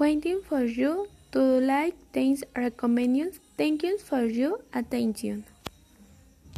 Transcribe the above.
Waiting for you to like things or recommendations. Thank you for your attention.